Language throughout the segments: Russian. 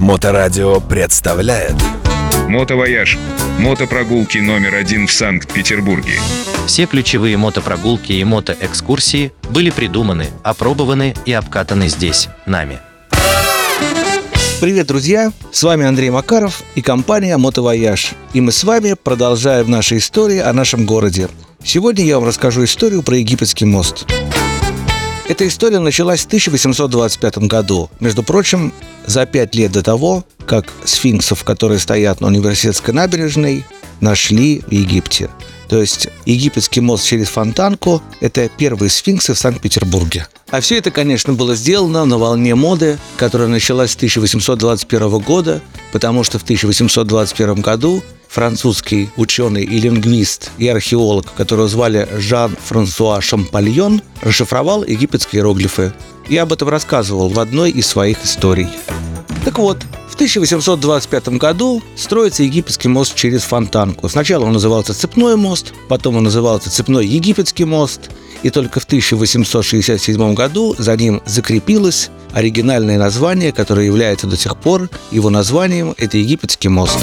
Моторадио представляет Мотовояж. Мотопрогулки номер один в Санкт-Петербурге. Все ключевые мотопрогулки и мотоэкскурсии были придуманы, опробованы и обкатаны здесь, нами. Привет, друзья! С вами Андрей Макаров и компания «Мотовояж». И мы с вами продолжаем наши истории о нашем городе. Сегодня я вам расскажу историю про египетский мост. Эта история началась в 1825 году. Между прочим, за пять лет до того, как сфинксов, которые стоят на университетской набережной, нашли в Египте. То есть египетский мост через Фонтанку – это первые сфинксы в Санкт-Петербурге. А все это, конечно, было сделано на волне моды, которая началась с 1821 года, потому что в 1821 году французский ученый и лингвист и археолог, которого звали Жан-Франсуа Шампальон, расшифровал египетские иероглифы. Я об этом рассказывал в одной из своих историй. Так вот, в 1825 году строится египетский мост через Фонтанку. Сначала он назывался Цепной мост, потом он назывался Цепной египетский мост, и только в 1867 году за ним закрепилось оригинальное название, которое является до сих пор его названием – это египетский мост.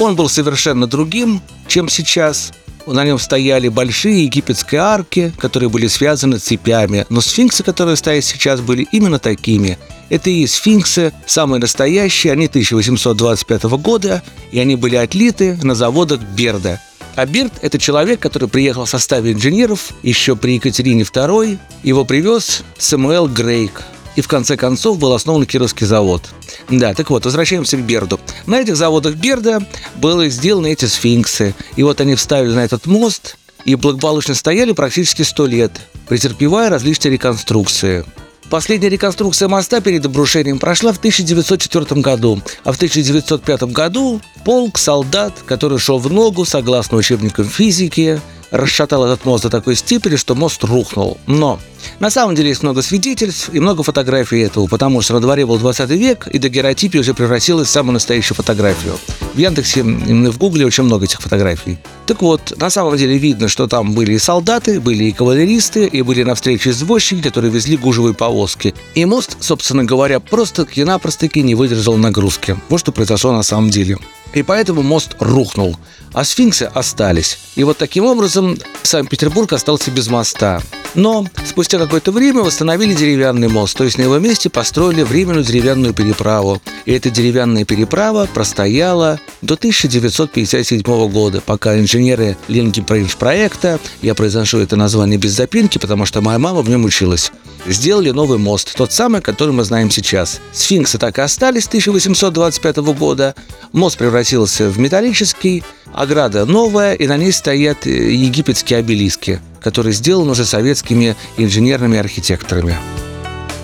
Он был совершенно другим, чем сейчас. На нем стояли большие египетские арки, которые были связаны цепями, но сфинксы, которые стоят сейчас, были именно такими. Это и сфинксы, самые настоящие, они 1825 года, и они были отлиты на заводах Берда. А Берд – это человек, который приехал в составе инженеров еще при Екатерине II. Его привез Самуэл Грейк и в конце концов был основан Кировский завод. Да, так вот, возвращаемся к Берду. На этих заводах Берда были сделаны эти сфинксы. И вот они вставили на этот мост и благополучно стояли практически сто лет, претерпевая различные реконструкции. Последняя реконструкция моста перед обрушением прошла в 1904 году, а в 1905 году полк солдат, который шел в ногу согласно учебникам физики, расшатал этот мост до такой степени, что мост рухнул. Но на самом деле есть много свидетельств и много фотографий этого, потому что на дворе был 20 век, и дагеротипия уже превратилась в самую настоящую фотографию. В Яндексе и в Гугле очень много этих фотографий. Так вот, на самом деле видно, что там были и солдаты, были и кавалеристы, и были навстречу извозчики, которые везли гужевые повозки. И мост, собственно говоря, просто-таки не выдержал нагрузки. Вот что произошло на самом деле. И поэтому мост рухнул, а сфинксы остались. И вот таким образом Санкт-Петербург остался без моста. Но спустя какое-то время восстановили деревянный мост, то есть на его месте построили временную деревянную переправу. И эта деревянная переправа простояла до 1957 года, пока инженеры Линки проекта, я произношу это название без запинки, потому что моя мама в нем училась, сделали новый мост, тот самый, который мы знаем сейчас. Сфинксы так и остались с 1825 года, мост превратился в металлический, ограда новая, и на ней стоят э, египетские обелиски, которые сделаны уже советскими инженерными архитекторами.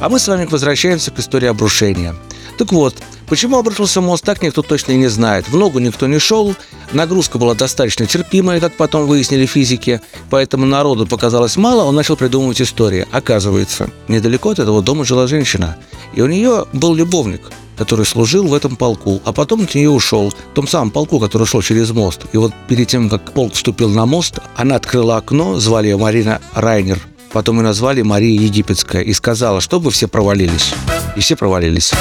А мы с вами возвращаемся к истории обрушения. Так вот, почему обрушился мост, так никто точно и не знает. В ногу никто не шел, нагрузка была достаточно терпимая, как потом выяснили физики, поэтому народу показалось мало, он начал придумывать истории. Оказывается, недалеко от этого дома жила женщина, и у нее был любовник – который служил в этом полку, а потом от нее ушел, в том самом полку, который шел через мост. И вот перед тем, как полк вступил на мост, она открыла окно, звали ее Марина Райнер, потом ее назвали Мария Египетская, и сказала, чтобы все провалились. И все провалились.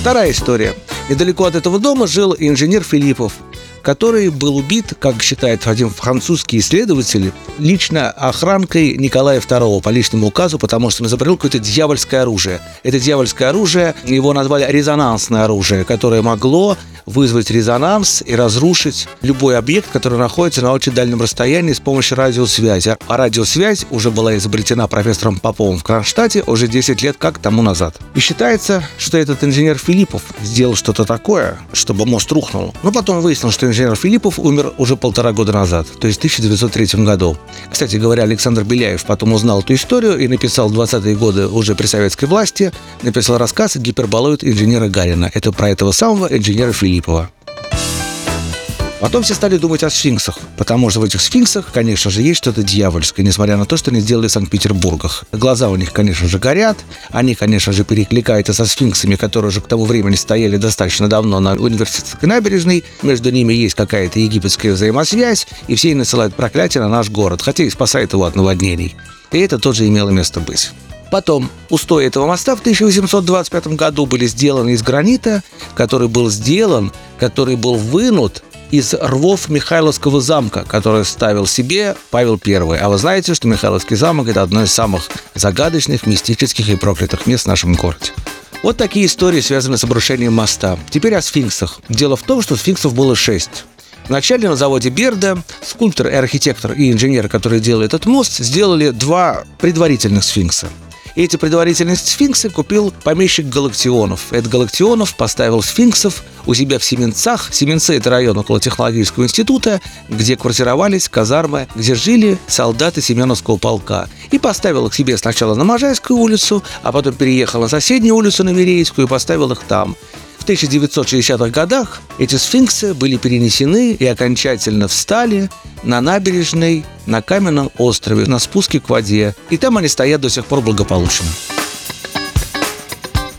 Вторая история. Недалеко от этого дома жил инженер Филиппов, который был убит, как считает один французский исследователь, лично охранкой Николая II по личному указу, потому что он изобрел какое-то дьявольское оружие. Это дьявольское оружие, его назвали резонансное оружие, которое могло вызвать резонанс и разрушить любой объект, который находится на очень дальнем расстоянии с помощью радиосвязи. А радиосвязь уже была изобретена профессором Поповым в Кронштадте уже 10 лет как тому назад. И считается, что этот инженер Филиппов сделал что-то такое, чтобы мост рухнул. Но потом выяснилось, что инженер Филиппов умер уже полтора года назад, то есть в 1903 году. Кстати говоря, Александр Беляев потом узнал эту историю и написал в 20-е годы уже при советской власти, написал рассказ «Гиперболоид инженера Гарина». Это про этого самого инженера Филиппова. Потом все стали думать о сфинксах, потому что в этих сфинксах, конечно же, есть что-то дьявольское, несмотря на то, что они сделали в Санкт-Петербургах. Глаза у них, конечно же, горят, они, конечно же, перекликаются со сфинксами, которые уже к тому времени стояли достаточно давно на университетской набережной, между ними есть какая-то египетская взаимосвязь, и все насылают проклятие на наш город, хотя и спасает его от наводнений. И это тоже имело место быть. Потом устои этого моста в 1825 году были сделаны из гранита, который был сделан, который был вынут из рвов Михайловского замка, который ставил себе Павел I. А вы знаете, что Михайловский замок – это одно из самых загадочных, мистических и проклятых мест в нашем городе. Вот такие истории связаны с обрушением моста. Теперь о сфинксах. Дело в том, что сфинксов было шесть. Вначале на заводе Берда скульптор и архитектор и инженер, который делали этот мост, сделали два предварительных сфинкса – эти предварительные сфинксы купил помещик Галактионов. Эд Галактионов поставил сфинксов у себя в Семенцах. Семенцы – это район около технологического института, где квартировались казармы, где жили солдаты Семеновского полка. И поставил их себе сначала на Можайскую улицу, а потом переехал на соседнюю улицу, на Верейскую, и поставил их там. В 1960-х годах эти сфинксы были перенесены и окончательно встали на набережной на каменном острове на спуске к воде. И там они стоят до сих пор благополучно.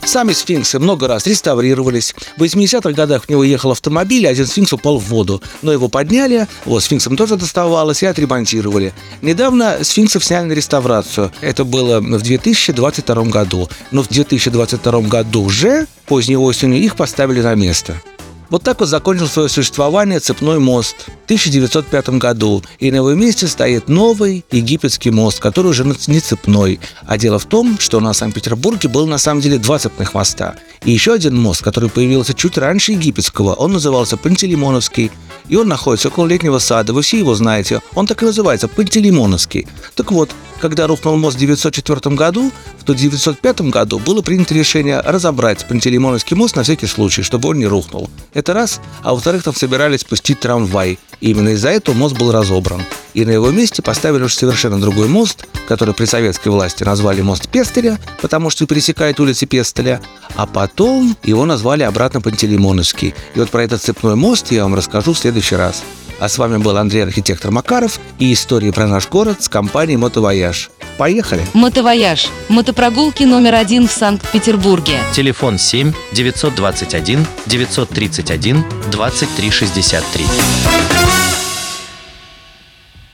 Сами сфинксы много раз реставрировались. В 80-х годах в него ехал автомобиль, один сфинкс упал в воду. Но его подняли, вот, сфинксам тоже доставалось и отремонтировали. Недавно сфинксов сняли на реставрацию. Это было в 2022 году. Но в 2022 году уже поздней осенью их поставили на место. Вот так вот закончил свое существование цепной мост в 1905 году. И на его месте стоит новый египетский мост, который уже не цепной. А дело в том, что на Санкт-Петербурге было на самом деле два цепных моста. И еще один мост, который появился чуть раньше египетского, он назывался Пантелеймоновский. И он находится около летнего сада, вы все его знаете. Он так и называется, Пантелеймоновский. Так вот, когда рухнул мост в 1904 году, в 1905 году было принято решение разобрать Пантелеймоновский мост на всякий случай, чтобы он не рухнул. Это раз. А во-вторых, там собирались пустить трамвай. И именно из-за этого мост был разобран. И на его месте поставили уже совершенно другой мост, который при советской власти назвали мост Пестеля, потому что пересекает улицы Пестеля, а потом его назвали обратно Пантелеймоновский. И вот про этот цепной мост я вам расскажу в следующий раз. А с вами был Андрей Архитектор Макаров и истории про наш город с компанией «Мотовояж». Поехали! Мотовояж. Мотопрогулки номер один в Санкт-Петербурге. Телефон 7 921 931 2363.